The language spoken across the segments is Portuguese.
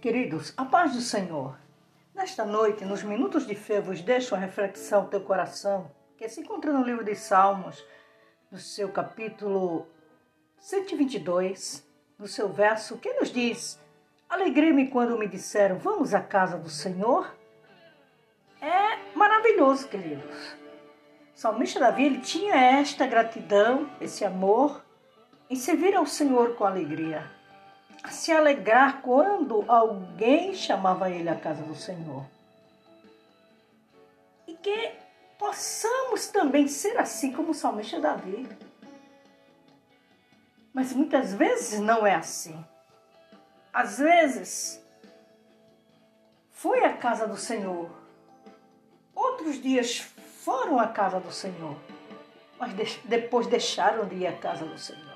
Queridos, a paz do Senhor. Nesta noite, nos minutos de fé, vos deixo uma reflexão ao teu coração, que se encontra no livro de Salmos, no seu capítulo 122, no seu verso, que nos diz: Alegrei-me quando me disseram, vamos à casa do Senhor. É maravilhoso, queridos. O salmista Davi ele tinha esta gratidão, esse amor em servir ao Senhor com alegria a se alegrar quando alguém chamava ele à casa do Senhor. E que possamos também ser assim como o salmista Davi. Mas muitas vezes não é assim. Às vezes foi à casa do Senhor. Outros dias foram à casa do Senhor. Mas depois deixaram de ir à casa do Senhor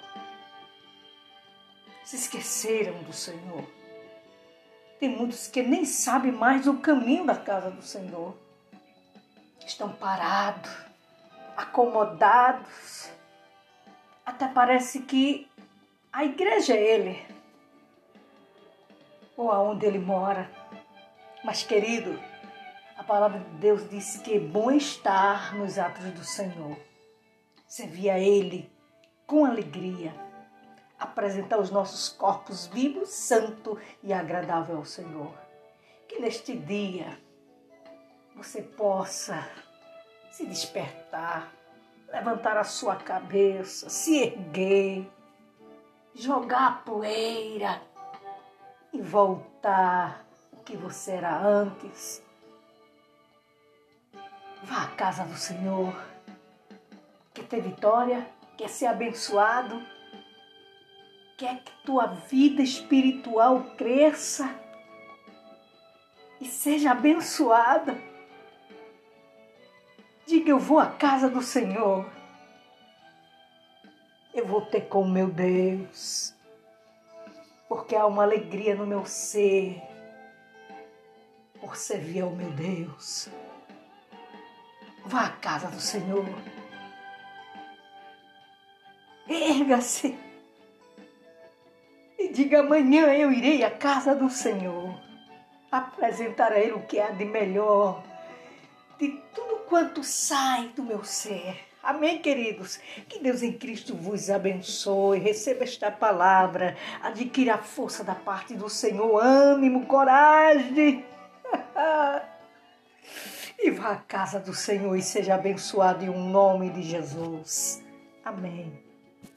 se esqueceram do Senhor. Tem muitos que nem sabem mais o caminho da casa do Senhor. Estão parados, acomodados. Até parece que a igreja é ele, ou aonde ele mora. Mas, querido, a palavra de Deus diz que é bom estar nos atos do Senhor. Servir a Ele com alegria apresentar os nossos corpos vivos, santo e agradável ao Senhor. Que neste dia você possa se despertar, levantar a sua cabeça, se erguer, jogar a poeira e voltar o que você era antes. Vá à casa do Senhor. Quer ter vitória? Quer ser abençoado? Quer que tua vida espiritual cresça e seja abençoada. Diga: Eu vou à casa do Senhor. Eu vou ter com meu Deus, porque há uma alegria no meu ser por servir ao meu Deus. Vá à casa do Senhor. Erga-se diga: amanhã eu irei à casa do Senhor, apresentar a Ele o que há de melhor, de tudo quanto sai do meu ser. Amém, queridos? Que Deus em Cristo vos abençoe. Receba esta palavra. Adquira a força da parte do Senhor, ânimo, coragem. e vá à casa do Senhor e seja abençoado em um nome de Jesus. Amém.